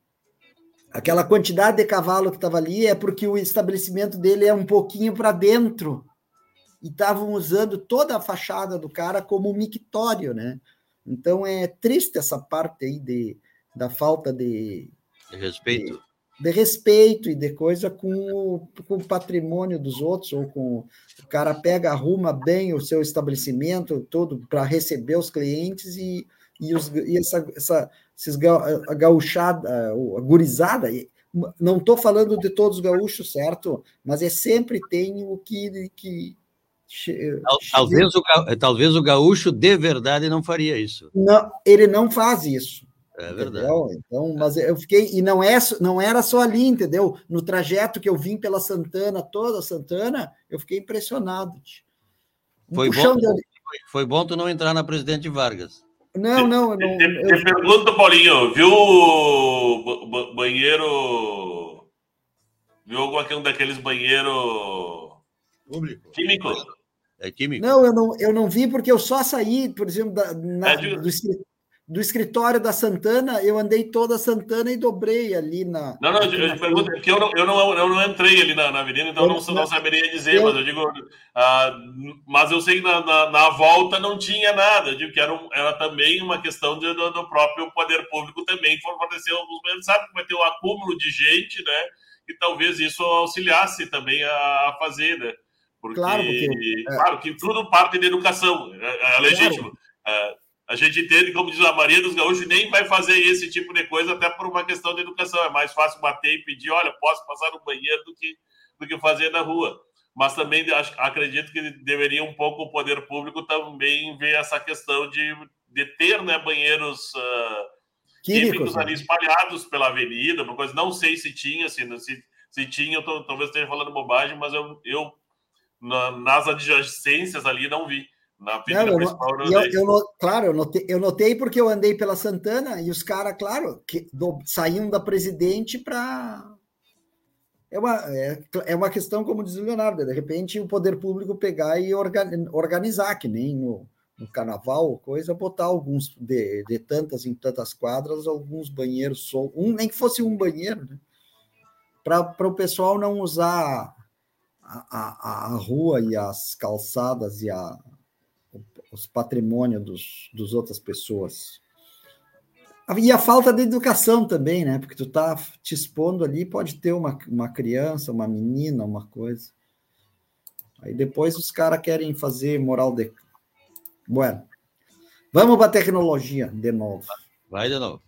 Aquela quantidade de cavalo que estava ali é porque o estabelecimento dele é um pouquinho para dentro e estavam usando toda a fachada do cara como mictório, né? Então é triste essa parte aí de, da falta de, de respeito. De, de, respeito e de coisa com o, com o patrimônio dos outros, ou com o cara pega, arruma bem o seu estabelecimento todo para receber os clientes e, e, os, e essa, essa esses a gauchada, a gurizada, não estou falando de todos os gaúchos, certo? Mas é sempre tem o que. que talvez, o, talvez o gaúcho de verdade não faria isso. Não, ele não faz isso. É verdade. Entendeu? Então, mas eu fiquei. E não, é, não era só ali, entendeu? No trajeto que eu vim pela Santana, toda Santana, eu fiquei impressionado. Um foi, bom, de... foi bom tu não entrar na Presidente Vargas. Não, não, não. Te, eu... te pergunto, Paulinho, viu o banheiro. Viu algum um daqueles banheiros. Público. Químico? É químico. Não, eu não, eu não vi porque eu só saí, por exemplo, da, na, é do, do escritório da Santana, eu andei toda a Santana e dobrei ali na. Não, não, eu, pergunto, porque eu não, eu, não, eu não entrei ali na, na avenida, então eu não, não, não saberia dizer, eu, mas eu digo. Ah, mas eu sei que na, na, na, volta não tinha nada, eu digo que era, um, era também uma questão de, do, do, próprio poder público também fortalecer alguns momentos, sabe que vai ter um acúmulo de gente, né? E talvez isso auxiliasse também a, a fazer, né? Porque, claro, porque, é... claro que tudo parte da educação, é, é legítimo. Claro. É, a gente entende, como diz a Maria dos Gaúchos, nem vai fazer esse tipo de coisa, até por uma questão de educação. É mais fácil bater e pedir, olha, posso passar no banheiro do que, do que fazer na rua. Mas também acho, acredito que deveria um pouco o poder público também ver essa questão de, de ter né, banheiros uh, químicos, ali espalhados pela avenida, uma coisa. Não sei se tinha, se, se, se tinha, eu tô, talvez esteja falando bobagem, mas eu, eu na, nas adjacências ali não vi. Na avenida não, principal eu, eu, eu, Claro, eu notei, eu notei porque eu andei pela Santana e os caras, claro, que do, saíam da presidente para. É uma, é, é uma questão, como diz o Leonardo, de repente o poder público pegar e organizar, que nem no, no carnaval, coisa, botar alguns de, de tantas em tantas quadras, alguns banheiros, um, nem que fosse um banheiro, né? para o pessoal não usar a, a, a, rua e as calçadas e a, os patrimônios dos, dos outras pessoas. E a falta de educação também, né? Porque tu tá te expondo ali, pode ter uma, uma criança, uma menina, uma coisa. Aí depois os caras querem fazer moral de. Bueno. Vamos para a tecnologia de novo. Vai de novo.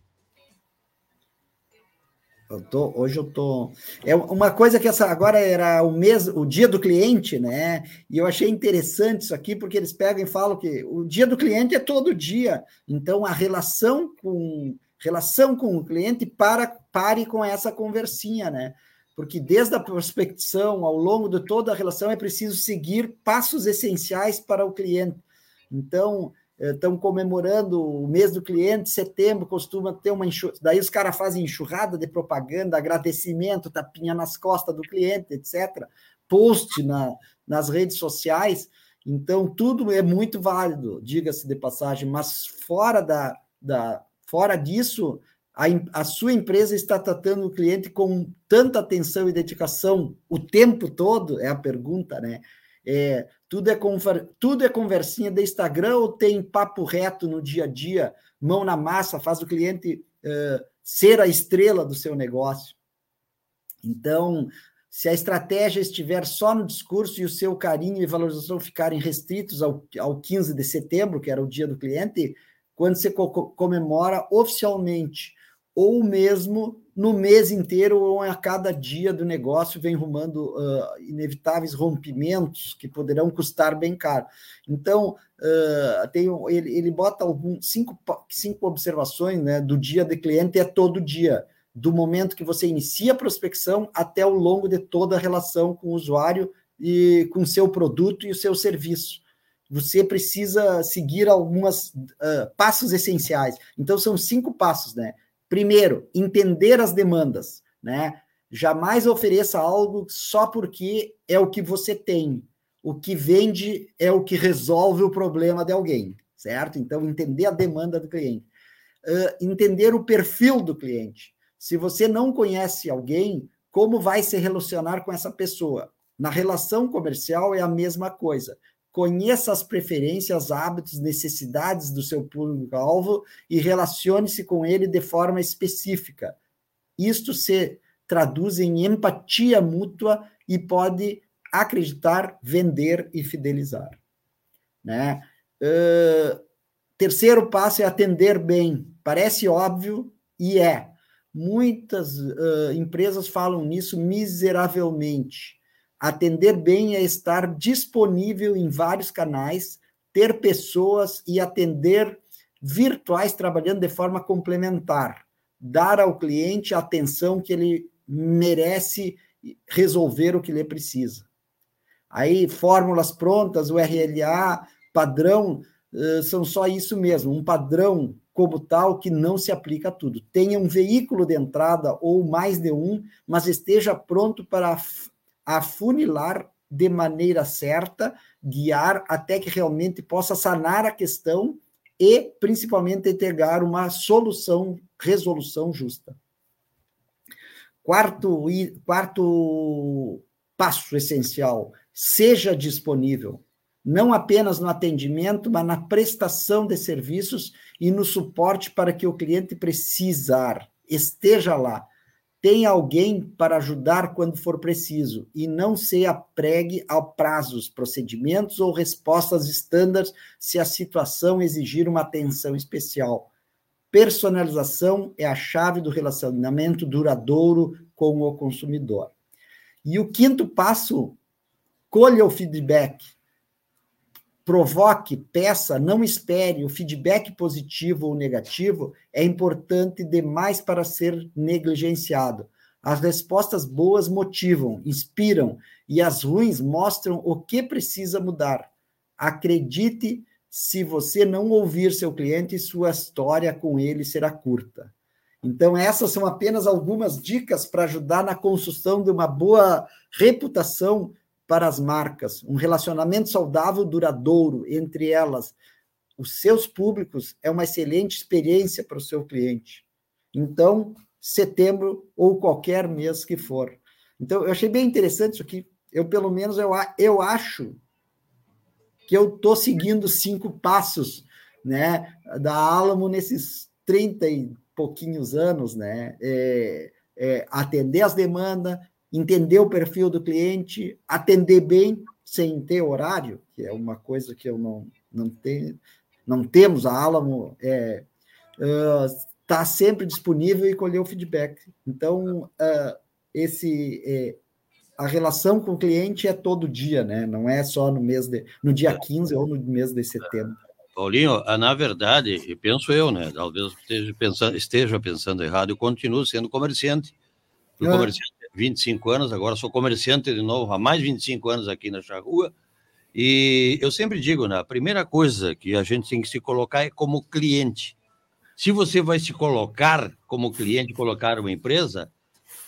Eu tô, hoje eu tô. É uma coisa que essa agora era o mês, o dia do cliente, né? E eu achei interessante isso aqui, porque eles pegam e falam que o dia do cliente é todo dia. Então a relação com relação com o cliente para pare com essa conversinha, né? Porque desde a prospecção, ao longo de toda a relação, é preciso seguir passos essenciais para o cliente. Então, estão comemorando o mês do cliente, setembro costuma ter uma enxurrada, daí os caras fazem enxurrada de propaganda, agradecimento, tapinha nas costas do cliente, etc. Post na, nas redes sociais. Então, tudo é muito válido, diga-se de passagem, mas fora, da, da, fora disso, a, a sua empresa está tratando o cliente com tanta atenção e dedicação o tempo todo, é a pergunta, né? É, tudo, é conver, tudo é conversinha de Instagram ou tem papo reto no dia a dia, mão na massa, faz o cliente uh, ser a estrela do seu negócio. Então, se a estratégia estiver só no discurso e o seu carinho e valorização ficarem restritos ao, ao 15 de setembro, que era o dia do cliente, quando você co comemora oficialmente, ou mesmo no mês inteiro ou a cada dia do negócio vem rumando uh, inevitáveis rompimentos que poderão custar bem caro. Então, uh, tem, ele, ele bota alguns, cinco, cinco observações né, do dia de cliente, é todo dia, do momento que você inicia a prospecção até o longo de toda a relação com o usuário e com seu produto e o seu serviço. Você precisa seguir alguns uh, passos essenciais. Então, são cinco passos, né? Primeiro, entender as demandas, né? Jamais ofereça algo só porque é o que você tem. O que vende é o que resolve o problema de alguém, certo? Então, entender a demanda do cliente. Uh, entender o perfil do cliente. Se você não conhece alguém, como vai se relacionar com essa pessoa? Na relação comercial é a mesma coisa conheça as preferências, hábitos, necessidades do seu público-alvo e relacione-se com ele de forma específica. Isto se traduz em empatia mútua e pode acreditar, vender e fidelizar. Né? Uh, terceiro passo é atender bem. Parece óbvio e é. Muitas uh, empresas falam nisso miseravelmente Atender bem é estar disponível em vários canais, ter pessoas e atender virtuais trabalhando de forma complementar, dar ao cliente a atenção que ele merece resolver o que ele precisa. Aí, fórmulas prontas, o RLA, padrão, são só isso mesmo, um padrão como tal que não se aplica a tudo. Tenha um veículo de entrada ou mais de um, mas esteja pronto para afunilar de maneira certa, guiar até que realmente possa sanar a questão e, principalmente, entregar uma solução, resolução justa. Quarto, quarto passo essencial: seja disponível, não apenas no atendimento, mas na prestação de serviços e no suporte para que o cliente precisar. Esteja lá. Tenha alguém para ajudar quando for preciso e não se apregue a prazos, procedimentos ou respostas estándares se a situação exigir uma atenção especial. Personalização é a chave do relacionamento duradouro com o consumidor. E o quinto passo, colha o feedback provoque, peça, não espere. O feedback positivo ou negativo é importante demais para ser negligenciado. As respostas boas motivam, inspiram, e as ruins mostram o que precisa mudar. Acredite, se você não ouvir seu cliente, sua história com ele será curta. Então, essas são apenas algumas dicas para ajudar na construção de uma boa reputação para as marcas, um relacionamento saudável, duradouro entre elas. Os seus públicos é uma excelente experiência para o seu cliente. Então, setembro ou qualquer mês que for. Então, eu achei bem interessante isso aqui. Eu, pelo menos, eu, eu acho que eu estou seguindo cinco passos né, da Alamo nesses 30 e pouquinhos anos, né? É, é, atender as demandas, entender o perfil do cliente, atender bem sem ter horário, que é uma coisa que eu não, não tenho, não temos, a Alamo é, está uh, sempre disponível e colher o feedback. Então, uh, esse é, a relação com o cliente é todo dia, né? Não é só no mês de, no dia 15 ou no mês de setembro. Paulinho, na verdade, penso eu, né? Talvez esteja pensando, esteja pensando errado, eu continuo sendo comerciante. Ah. comerciante 25 anos, agora sou comerciante de novo há mais de 25 anos aqui na Charrua. E eu sempre digo, né, a primeira coisa que a gente tem que se colocar é como cliente. Se você vai se colocar como cliente, colocar uma empresa,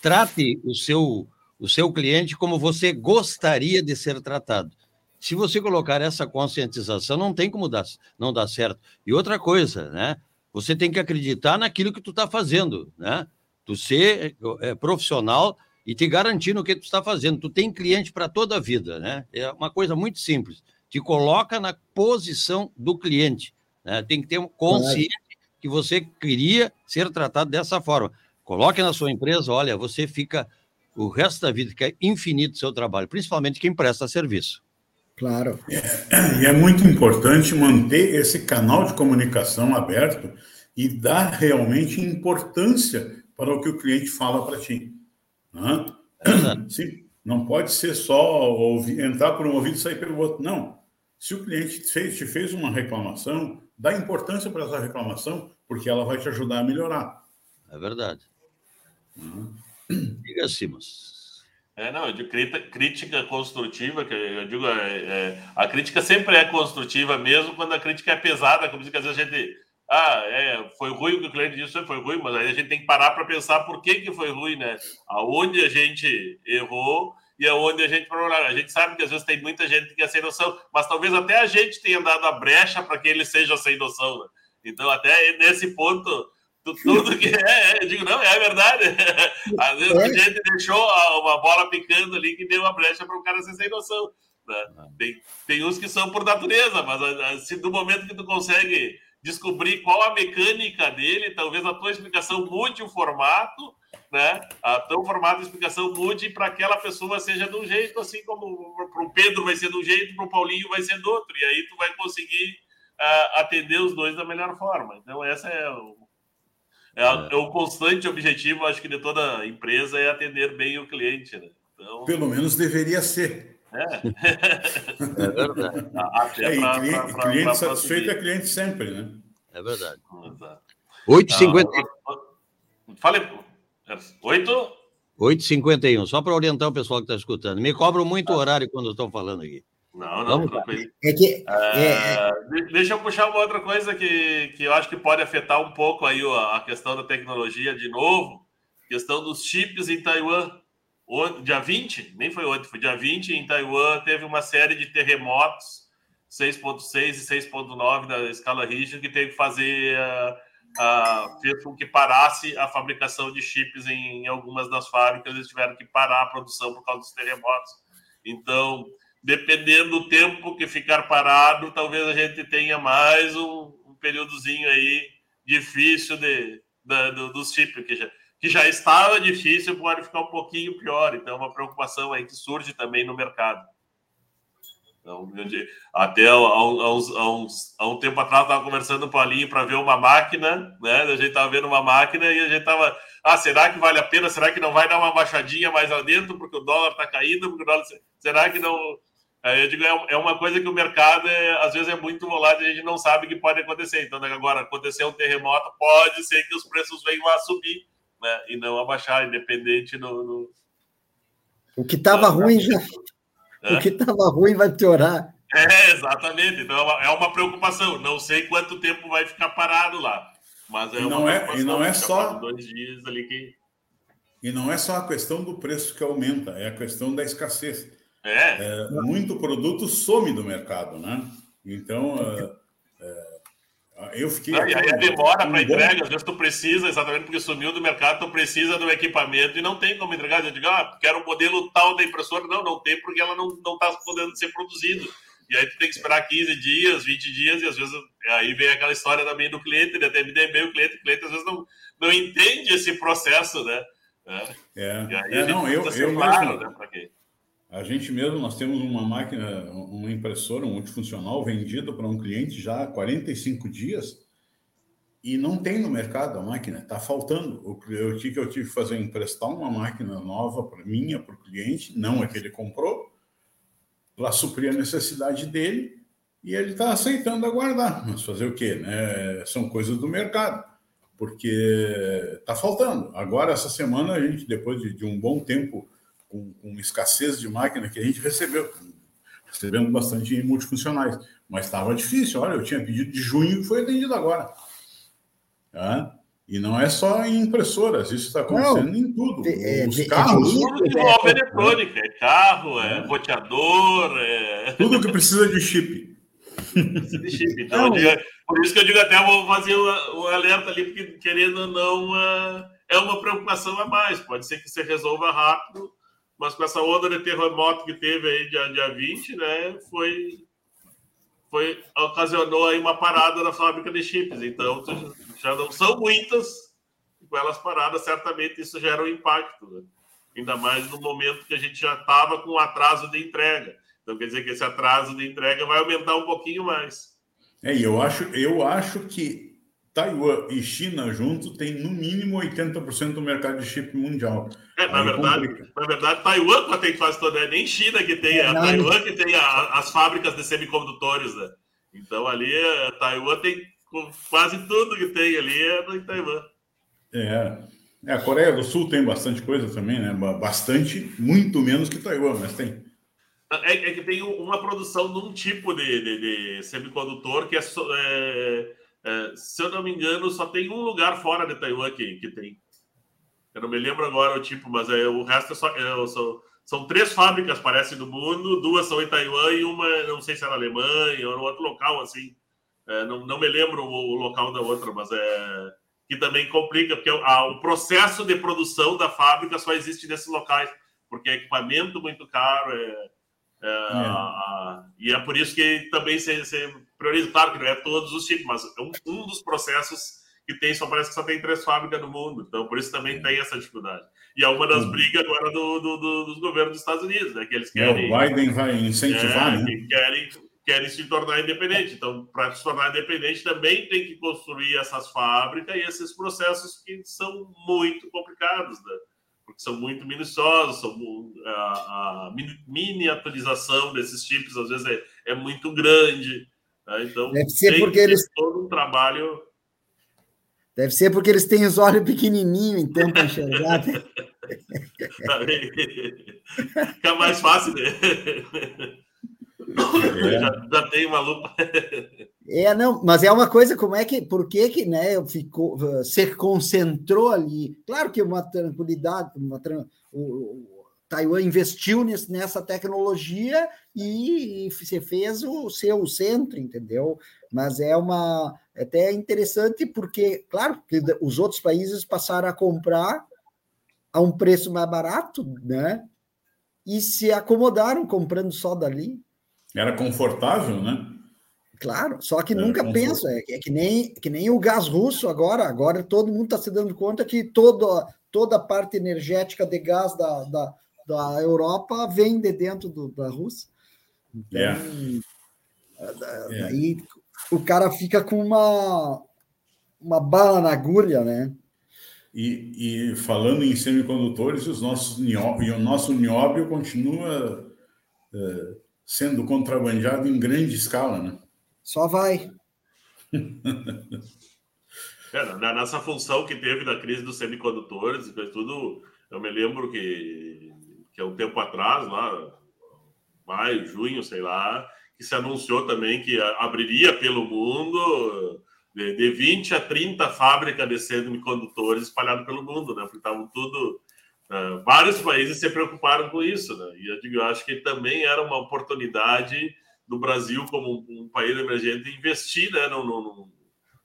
trate o seu, o seu cliente como você gostaria de ser tratado. Se você colocar essa conscientização, não tem como dar, não dar certo. E outra coisa, né? Você tem que acreditar naquilo que tu está fazendo, né? Tu ser é, profissional e te garantir no que tu está fazendo. Tu tem cliente para toda a vida, né? É uma coisa muito simples. Te coloca na posição do cliente. Né? Tem que ter consciência que você queria ser tratado dessa forma. Coloque na sua empresa, olha, você fica o resto da vida, que é infinito o seu trabalho, principalmente quem presta serviço. Claro. É, e é muito importante manter esse canal de comunicação aberto e dar realmente importância para o que o cliente fala para ti. Né? Sim, não pode ser só ouvir, entrar por um ouvido e sair pelo outro. Não. Se o cliente fez, te fez uma reclamação, dá importância para essa reclamação, porque ela vai te ajudar a melhorar. É verdade. Uhum. Diga, Simos. É, não, de crítica construtiva, que eu digo, é, é, a crítica sempre é construtiva, mesmo quando a crítica é pesada, como diz que às vezes a gente ah, é, foi ruim o que o cliente disse, foi ruim, mas aí a gente tem que parar para pensar por que, que foi ruim, né? Aonde a gente errou e aonde a gente A gente sabe que às vezes tem muita gente que é sem noção, mas talvez até a gente tenha dado a brecha para que ele seja sem noção, né? Então, até nesse ponto, tudo que é, é, eu digo, não, é verdade. Às vezes a gente deixou uma bola picando ali que deu uma brecha para o cara ser sem noção. Né? Tem, tem uns que são por natureza, mas se do momento que tu consegue descobrir qual a mecânica dele, talvez a tua explicação mude o formato, né? A teu formato de explicação mude para aquela pessoa seja de um jeito, assim como para o Pedro vai ser de um jeito, para o Paulinho vai ser do outro, e aí tu vai conseguir uh, atender os dois da melhor forma. Então, essa é o, é, é. é o constante objetivo, acho que de toda empresa é atender bem o cliente, né? Então... Pelo menos deveria ser. É, é verdade. Até é, pra, cliente, pra, pra, cliente satisfeito é cliente sempre, né? É verdade. 8h50. Ah, fale. 8? 8h51, só para orientar o pessoal que está escutando. Me cobram muito ah. horário quando estou falando aqui. Não, não, Vamos tranquilo. É que, é, é... Deixa eu puxar uma outra coisa que, que eu acho que pode afetar um pouco aí a questão da tecnologia de novo, questão dos chips em Taiwan dia 20, nem foi ontem, foi dia 20, em Taiwan, teve uma série de terremotos 6.6 e 6.9 da escala rígida, que teve que fazer, uh, uh, fez com que parasse a fabricação de chips em, em, algumas das fábricas, eles tiveram que parar a produção por causa dos terremotos. Então, dependendo do tempo que ficar parado, talvez a gente tenha mais um, um períodozinho aí difícil de, de, de dos chips, que já, que já estava difícil, pode ficar um pouquinho pior. Então, é uma preocupação aí que surge também no mercado. Então, até há, uns, há, uns, há um tempo atrás, estava conversando com o Paulinho para ver uma máquina, né? A gente estava vendo uma máquina e a gente estava. Ah, será que vale a pena? Será que não vai dar uma baixadinha mais lá dentro porque o dólar está caindo? Porque o dólar... Será que não. Eu digo, é, é uma coisa que o mercado é, às vezes é muito volátil, a gente não sabe o que pode acontecer. Então, agora, acontecer um terremoto, pode ser que os preços venham a subir né? e não a baixar, independente no. no... O que estava ruim já o que estava ruim vai piorar. É, exatamente. Então é uma preocupação. Não sei quanto tempo vai ficar parado lá. Mas é e não é, e não é só dois dias ali que. E não é só a questão do preço que aumenta, é a questão da escassez. É. é muito produto some do mercado, né? Então, é, é eu fiquei. e aí a demora para entrega, às vezes tu precisa, exatamente porque sumiu do mercado, tu precisa do equipamento e não tem como entregar. Eu digo, ah, quero um modelo tal da impressora. Não, não tem porque ela não está podendo ser produzido. E aí tu tem que esperar 15 dias, 20 dias, e às vezes aí vem aquela história também do cliente, ele até me deu bem o cliente, o cliente às vezes não, não entende esse processo, né? É, é, é não, eu, eu claro, mesmo, né, a gente mesmo, nós temos uma máquina, uma impressora multifuncional vendida para um cliente já há 45 dias e não tem no mercado a máquina, está faltando. O que eu tive que fazer? Emprestar uma máquina nova para minha, para o cliente, não a que ele comprou, para suprir a necessidade dele e ele está aceitando aguardar. Mas fazer o quê? Né? São coisas do mercado, porque está faltando. Agora, essa semana, a gente, depois de, de um bom tempo com, com escassez de máquina que a gente recebeu. Recebemos bastante multifuncionais, mas estava difícil. Olha, eu tinha pedido de junho e foi atendido agora. Tá? E não é só em impressoras, isso está acontecendo não, em tudo. É, Os é, carros. É, tudo envolve eletrônica, é carro, é, é roteador, é. Tudo que precisa de chip. Precisa de chip. Então, digo, por isso que eu digo até vou fazer o, o alerta ali, porque querendo ou não, é uma preocupação a mais. Pode ser que você resolva rápido, mas com essa onda de terremoto que teve aí dia, dia 20, né, foi, foi ocasionou aí uma parada na fábrica de chips. Então, já não são muitas, com elas paradas, certamente isso gera um impacto. Né? Ainda mais no momento que a gente já estava com atraso de entrega. Então, quer dizer que esse atraso de entrega vai aumentar um pouquinho mais. É, e eu acho, eu acho que Taiwan e China juntos tem no mínimo 80% do mercado de chip mundial. É, na, verdade, na verdade, Taiwan tem quase toda, é nem China que tem, é, é Taiwan que tem a, as fábricas de semicondutores, né? Então ali, é, Taiwan tem quase tudo que tem ali é em Taiwan. É. é, a Coreia do Sul tem bastante coisa também, né? Bastante, muito menos que Taiwan, mas tem. É, é que tem uma produção de um tipo de, de, de semicondutor que é, é é, se eu não me engano, só tem um lugar fora de Taiwan que, que tem. Eu não me lembro agora o tipo, mas é, o resto é só, é, são, são três fábricas, parece, no mundo. Duas são em Taiwan e uma, não sei se era na Alemanha ou outro local, assim. É, não, não me lembro o, o, local da outra, mas é que também complica, porque a, o processo de produção da fábrica só existe nesses locais, porque é equipamento muito caro, é, é, é. A, e é por isso que também se, se prioriza, claro que não é todos os tipos, mas um, um, dos processos que tem, só parece que só tem três fábricas no mundo, então por isso também é. tem essa dificuldade. E é uma das uhum. brigas agora do, do, do, dos governos dos Estados Unidos, né, que eles querem... o Biden vai incentivar, é, né? querem, querem se tornar independente, então para se tornar independente também tem que construir essas fábricas e esses processos que são muito complicados, né? porque são muito minuciosos, são, a, a miniaturização desses chips às vezes é, é muito grande. Né? Então, Deve ser porque eles todo um trabalho. Deve ser porque eles têm os olhos pequenininhos, então, para enxergar. Fica mais fácil, né? É. Já, já tem uma lupa. É, não, mas é uma coisa, como é que, por que que, né, ficou, se concentrou ali? Claro que uma tranquilidade, uma, o, Taiwan investiu nessa tecnologia e se fez o seu centro, entendeu? Mas é uma é até interessante porque, claro, que os outros países passaram a comprar a um preço mais barato, né? E se acomodaram comprando só dali. Era confortável, né? Claro, só que Era nunca pensa, é, é, que nem que nem o gás russo agora, agora todo mundo está se dando conta que toda toda a parte energética de gás da, da da Europa vem de dentro do, da Rússia. Então, yeah. É. daí o cara fica com uma, uma bala na agulha, né? E, e falando em semicondutores, os nossos nióbio, o nosso nióbio continua é, sendo contrabandeado em grande escala, né? Só vai. é, nessa função que teve da crise dos semicondutores, tudo, eu me lembro que que é um tempo atrás, lá, maio, junho, sei lá, que se anunciou também que abriria pelo mundo de, de 20 a 30 fábricas de semicondutores espalhadas pelo mundo, né? Porque estavam tudo. Uh, vários países se preocuparam com isso, né? E eu, digo, eu acho que também era uma oportunidade do Brasil, como um, um país emergente, investir né, num, num,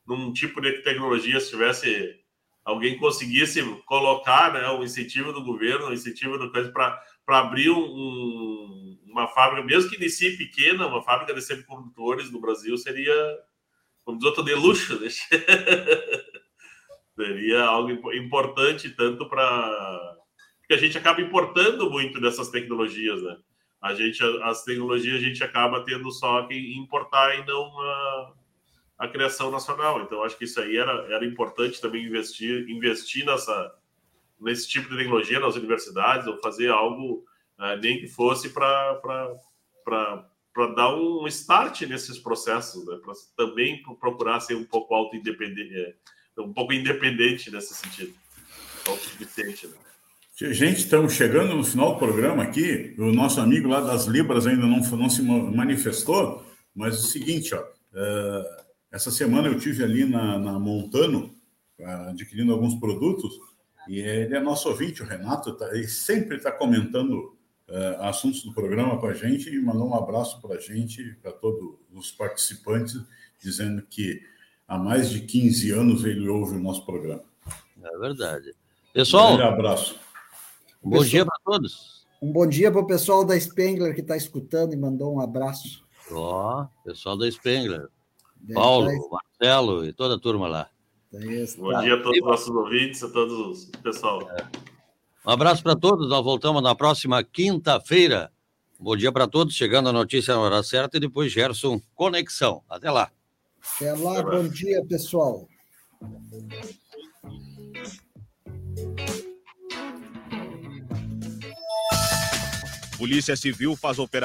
num tipo de tecnologia, se tivesse alguém conseguisse colocar né, o incentivo do governo, o incentivo do coisa para abrir um, um, uma fábrica, mesmo que inicie pequena, uma fábrica de semicondutores no Brasil seria, como diz outro, de luxo. Né? seria algo importante tanto para porque a gente acaba importando muito dessas tecnologias, né? A gente as tecnologias a gente acaba tendo só que importar e não uh, a criação nacional. Então, acho que isso aí era, era importante também investir, investir nessa, nesse tipo de tecnologia nas universidades, ou fazer algo, uh, nem que fosse para dar um start nesses processos, né? para também procurar ser um pouco auto-independente, é, um pouco independente nesse sentido. Né? Gente, estamos chegando no final do programa aqui. O nosso amigo lá das Libras ainda não, não se manifestou, mas é o seguinte, ó, uh, essa semana eu tive ali na, na Montano, adquirindo alguns produtos, e ele é nosso ouvinte, o Renato, tá, ele sempre está comentando uh, assuntos do programa com a gente e mandou um abraço para a gente, para todos os participantes, dizendo que há mais de 15 anos ele ouve o nosso programa. É verdade. Pessoal, um abraço. Um bom dia para todos. Um bom dia para o pessoal da Spengler que está escutando e mandou um abraço. Ó, oh, pessoal da Spengler. Paulo, Marcelo e toda a turma lá. Bom dia a todos os nossos ouvintes, a todos o pessoal. É. Um abraço para todos. Nós voltamos na próxima quinta-feira. Bom dia para todos. Chegando a notícia na hora certa e depois Gerson Conexão. Até lá. Até lá. Até bom dia, pessoal. Polícia Civil faz operação.